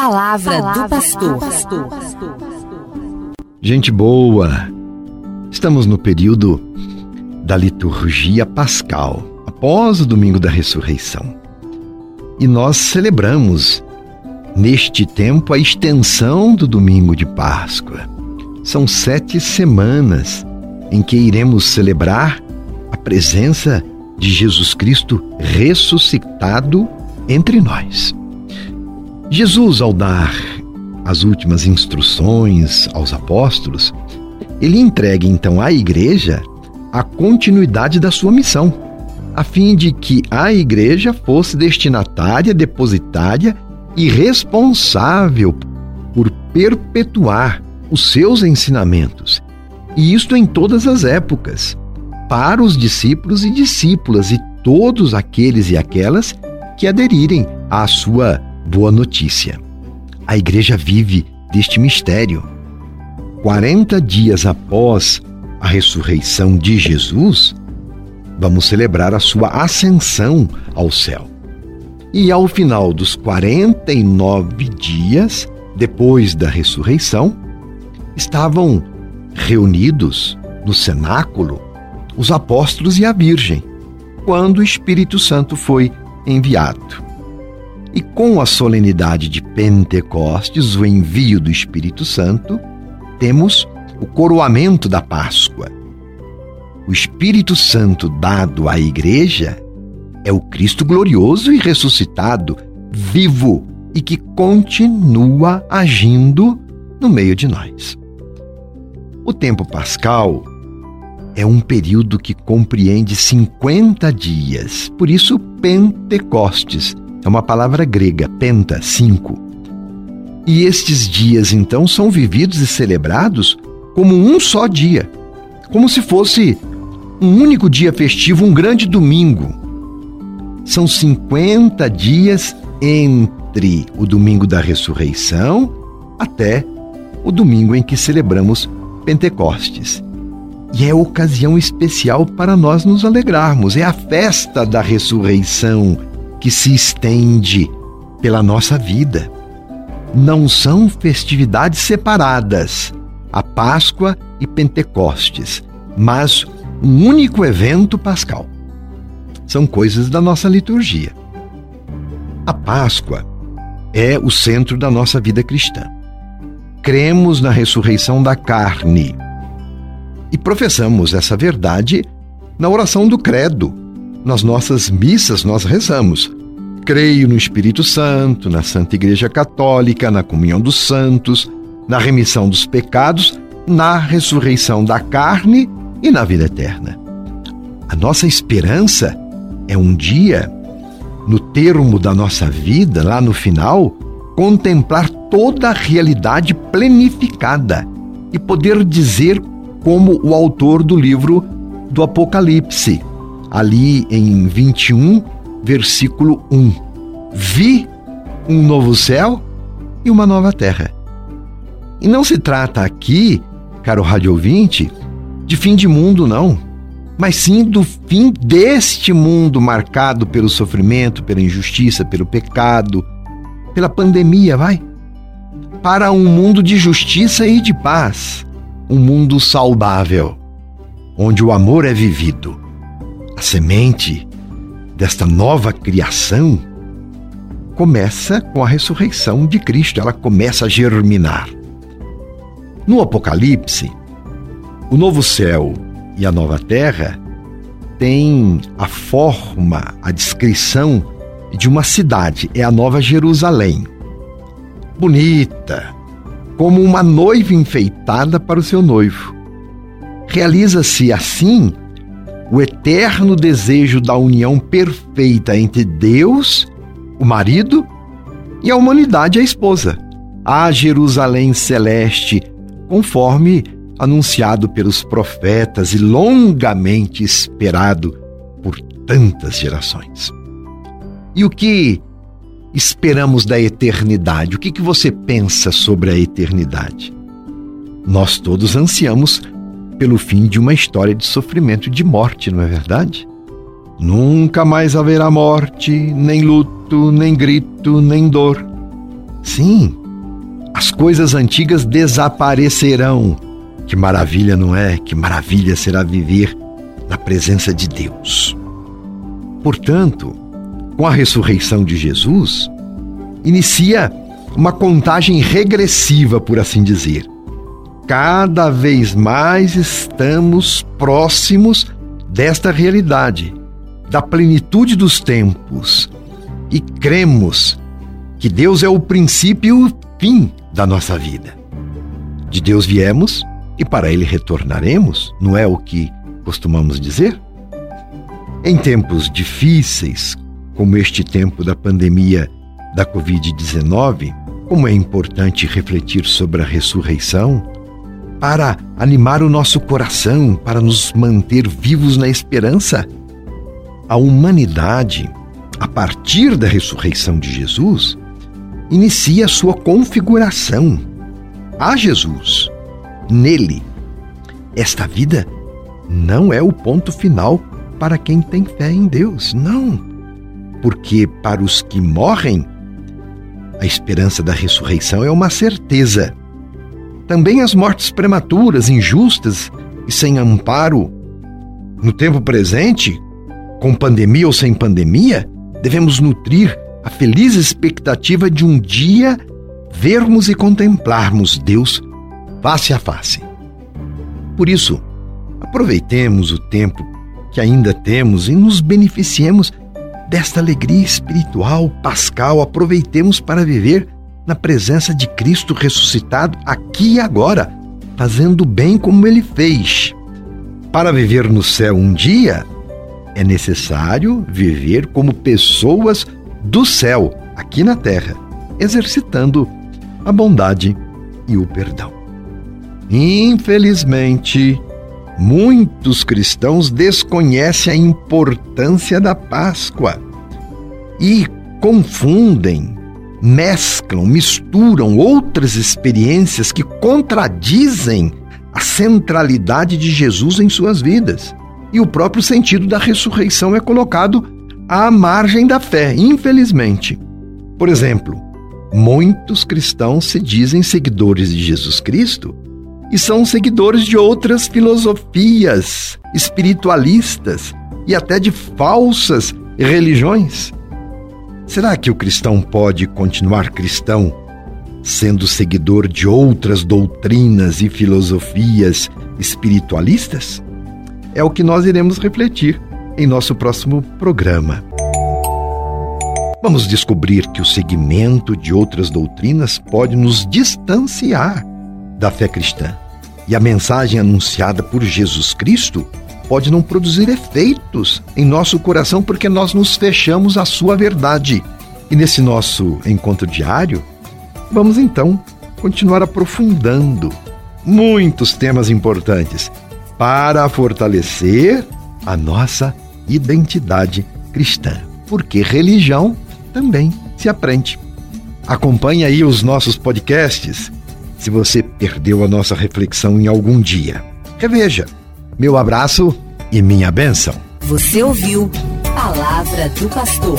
palavra, palavra do pastor. Gente boa, estamos no período da liturgia pascal, após o domingo da ressurreição. E nós celebramos neste tempo a extensão do domingo de Páscoa. São sete semanas em que iremos celebrar a presença de Jesus Cristo ressuscitado entre nós. Jesus, ao dar as últimas instruções aos apóstolos, ele entrega então à igreja a continuidade da sua missão, a fim de que a igreja fosse destinatária, depositária e responsável por perpetuar os seus ensinamentos, e isto em todas as épocas, para os discípulos e discípulas e todos aqueles e aquelas que aderirem à sua boa notícia. A igreja vive deste mistério. 40 dias após a ressurreição de Jesus, vamos celebrar a sua ascensão ao céu. E ao final dos 49 dias depois da ressurreição, estavam reunidos no cenáculo os apóstolos e a Virgem, quando o Espírito Santo foi enviado. E com a solenidade de Pentecostes, o envio do Espírito Santo, temos o coroamento da Páscoa. O Espírito Santo dado à Igreja é o Cristo glorioso e ressuscitado, vivo e que continua agindo no meio de nós. O tempo pascal é um período que compreende 50 dias, por isso Pentecostes é uma palavra grega, penta, cinco. E estes dias, então, são vividos e celebrados como um só dia, como se fosse um único dia festivo, um grande domingo. São 50 dias entre o domingo da ressurreição até o domingo em que celebramos Pentecostes. E é ocasião especial para nós nos alegrarmos. É a festa da ressurreição que se estende pela nossa vida. Não são festividades separadas, a Páscoa e Pentecostes, mas um único evento pascal. São coisas da nossa liturgia. A Páscoa é o centro da nossa vida cristã. Cremos na ressurreição da carne e professamos essa verdade na oração do Credo, nas nossas missas nós rezamos. Creio no Espírito Santo, na Santa Igreja Católica, na comunhão dos santos, na remissão dos pecados, na ressurreição da carne e na vida eterna. A nossa esperança é um dia, no termo da nossa vida, lá no final, contemplar toda a realidade plenificada e poder dizer, como o autor do livro do Apocalipse: ali em 21, versículo 1. Vi um novo céu e uma nova terra. E não se trata aqui, caro rádio ouvinte, de fim de mundo, não, mas sim do fim deste mundo marcado pelo sofrimento, pela injustiça, pelo pecado, pela pandemia, vai? Para um mundo de justiça e de paz, um mundo saudável, onde o amor é vivido a semente desta nova criação começa com a ressurreição de Cristo, ela começa a germinar. No Apocalipse, o novo céu e a nova terra têm a forma, a descrição de uma cidade, é a Nova Jerusalém. Bonita, como uma noiva enfeitada para o seu noivo. Realiza-se assim o eterno desejo da união perfeita entre Deus, o marido, e a humanidade, a esposa. A Jerusalém celeste, conforme anunciado pelos profetas e longamente esperado por tantas gerações. E o que esperamos da eternidade? O que, que você pensa sobre a eternidade? Nós todos ansiamos pelo fim de uma história de sofrimento e de morte, não é verdade? Nunca mais haverá morte, nem luto, nem grito, nem dor, Sim, as coisas antigas desaparecerão. Que maravilha, não é? Que maravilha será viver na presença de Deus. Portanto, com a ressurreição de Jesus, inicia uma contagem regressiva, por assim dizer. Cada vez mais estamos próximos desta realidade, da plenitude dos tempos, e cremos que Deus é o princípio e o fim da nossa vida. De Deus viemos e para Ele retornaremos, não é o que costumamos dizer? Em tempos difíceis, como este tempo da pandemia da Covid-19, como é importante refletir sobre a ressurreição para animar o nosso coração, para nos manter vivos na esperança. A humanidade, a partir da ressurreição de Jesus, inicia sua configuração a Jesus. Nele, esta vida não é o ponto final para quem tem fé em Deus, não. Porque para os que morrem, a esperança da ressurreição é uma certeza. Também as mortes prematuras, injustas e sem amparo, no tempo presente, com pandemia ou sem pandemia, devemos nutrir a feliz expectativa de um dia vermos e contemplarmos Deus face a face. Por isso, aproveitemos o tempo que ainda temos e nos beneficiemos desta alegria espiritual pascal. Aproveitemos para viver na presença de Cristo ressuscitado aqui e agora, fazendo bem como ele fez. Para viver no céu um dia, é necessário viver como pessoas do céu aqui na terra, exercitando a bondade e o perdão. Infelizmente, Muitos cristãos desconhecem a importância da Páscoa e confundem, mesclam, misturam outras experiências que contradizem a centralidade de Jesus em suas vidas. E o próprio sentido da ressurreição é colocado à margem da fé, infelizmente. Por exemplo, muitos cristãos se dizem seguidores de Jesus Cristo e são seguidores de outras filosofias espiritualistas e até de falsas religiões. Será que o cristão pode continuar cristão sendo seguidor de outras doutrinas e filosofias espiritualistas? É o que nós iremos refletir em nosso próximo programa. Vamos descobrir que o seguimento de outras doutrinas pode nos distanciar da fé cristã. E a mensagem anunciada por Jesus Cristo pode não produzir efeitos em nosso coração porque nós nos fechamos à sua verdade. E nesse nosso encontro diário, vamos então continuar aprofundando muitos temas importantes para fortalecer a nossa identidade cristã. Porque religião também se aprende. Acompanhe aí os nossos podcasts se você perdeu a nossa reflexão em algum dia. Reveja. Meu abraço e minha bênção. Você ouviu Palavra do Pastor.